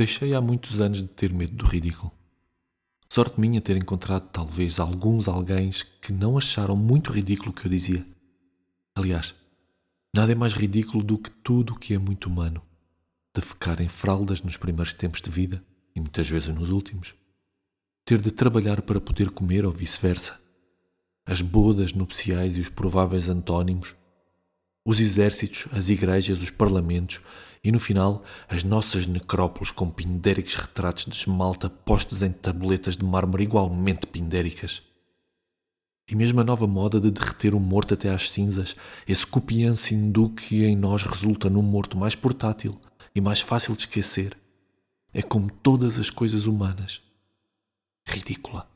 Deixei há muitos anos de ter medo do ridículo. Sorte minha ter encontrado talvez alguns alguém que não acharam muito ridículo o que eu dizia. Aliás, nada é mais ridículo do que tudo o que é muito humano. De ficar em fraldas nos primeiros tempos de vida e muitas vezes nos últimos. Ter de trabalhar para poder comer ou vice-versa. As bodas nupciais e os prováveis antónimos. Os exércitos, as igrejas, os parlamentos e no final as nossas necrópolis com pindéricos retratos de esmalta postos em tabuletas de mármore igualmente pindéricas. E mesmo a nova moda de derreter o morto até às cinzas, esse copiança hindu que em nós resulta num morto mais portátil e mais fácil de esquecer, é como todas as coisas humanas, ridícula.